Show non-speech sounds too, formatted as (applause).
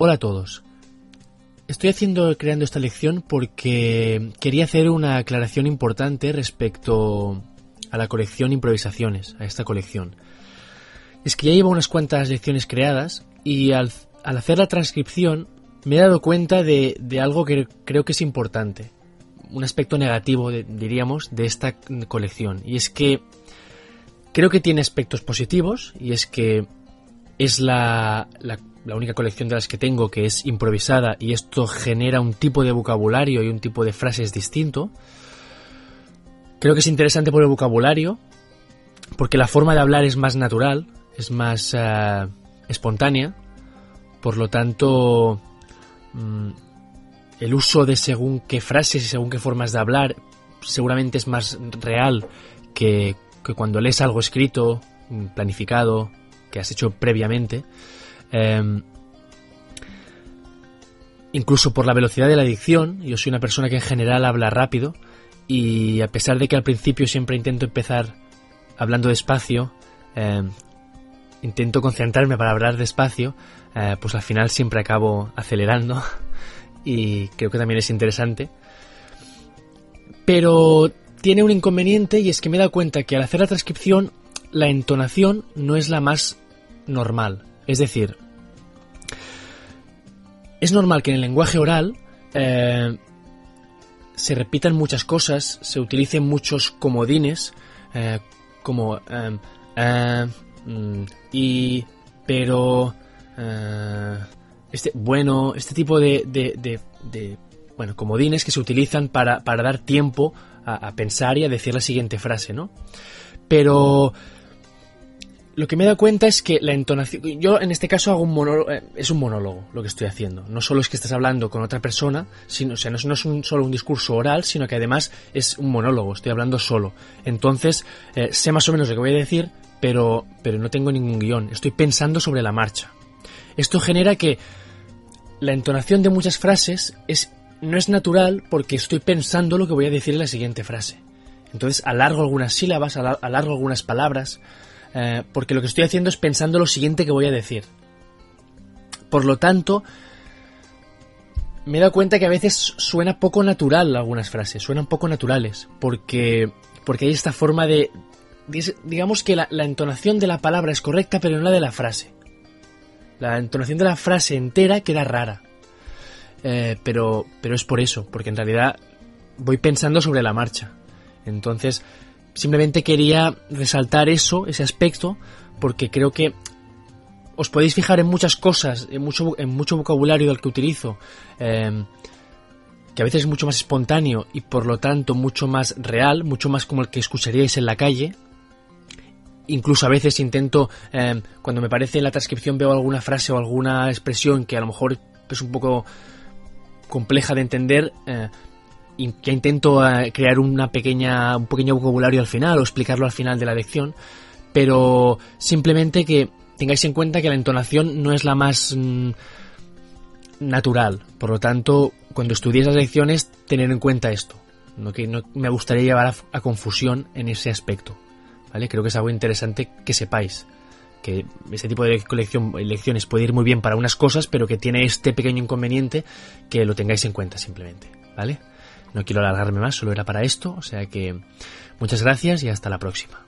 Hola a todos. Estoy haciendo, creando esta lección porque quería hacer una aclaración importante respecto a la colección Improvisaciones, a esta colección. Es que ya llevo unas cuantas lecciones creadas y al, hacer la transcripción me he dado cuenta de, algo que creo que es importante, un aspecto negativo, diríamos, de esta colección. Y es que creo que tiene aspectos positivos y es que es la, la única colección de las que tengo que es improvisada y esto genera un tipo de vocabulario y un tipo de frases distinto. Creo que es interesante por el vocabulario, porque la forma de hablar es más natural, es más eh, espontánea, por lo tanto mm, el uso de según qué frases y según qué formas de hablar seguramente es más real que, que cuando lees algo escrito, mm, planificado, que has hecho previamente. Em, incluso por la velocidad de la dicción, yo soy una persona que en general habla rápido y a pesar de que al principio siempre intento empezar hablando despacio, em, intento concentrarme para hablar despacio, eh, pues al final siempre acabo acelerando (laughs) y creo que también es interesante. Pero tiene un inconveniente y es que me he dado cuenta que al hacer la transcripción la entonación no es la más normal. Es decir, es normal que en el lenguaje oral eh, se repitan muchas cosas, se utilicen muchos comodines, eh, como eh, y, pero, este, bueno, este tipo de, de, bueno, comodines que se utilizan para, para dar tiempo a, a, pensar y a decir la siguiente frase, ¿no? Pero lo que me he dado cuenta es que la entonación. Yo en este caso hago un monólogo. Eh, es un monólogo lo que estoy haciendo. No solo es que estás hablando con otra persona, sino, o sea, no es, un, solo un discurso oral, sino que además es un monólogo. Estoy hablando solo. Entonces, eh, sé más o menos lo que voy a decir, pero, pero no tengo ningún guion. Estoy pensando sobre la marcha. Esto genera que la entonación de muchas frases es, no es natural porque estoy pensando lo que voy a decir en la siguiente frase. Entonces alargo algunas sílabas, alargo algunas palabras eh, porque lo que estoy haciendo es pensando lo siguiente que voy a decir. Por lo tanto, me he dado cuenta que a veces suena poco natural algunas frases, suenan poco naturales, porque, porque hay esta forma de... Digamos que la, entonación de la palabra es correcta, pero no la de la frase. La entonación de la frase entera queda rara. Eh, pero, pero es por eso, porque en realidad voy pensando sobre la marcha. Entonces, Simplemente quería resaltar eso, ese aspecto, porque creo que os podéis fijar en muchas cosas, en mucho, en mucho vocabulario del que utilizo, em, que a veces es mucho más espontáneo y por lo tanto mucho más real, mucho más como el que escucharíais en la calle. Incluso a veces intento, em, cuando me parece en la transcripción veo alguna frase o alguna expresión que a lo mejor es un poco compleja de entender, eh, que intento eh, crear una pequeña, un pequeño vocabulario al final o explicarlo al final de la lección, pero simplemente que tengáis en cuenta que la entonación no es la más mm, natural. Por lo tanto, cuando estudiéis las lecciones, tener en cuenta esto. No que no me gustaría llevar a, confusión en ese aspecto. ¿Vale? Creo que es algo interesante que sepáis. Que este tipo de colección, lecciones puede ir muy bien para unas cosas, pero que tiene este pequeño inconveniente que lo tengáis en cuenta simplemente. ¿Vale? No quiero alargarme más, solo era para esto, o sea que muchas gracias y hasta la próxima.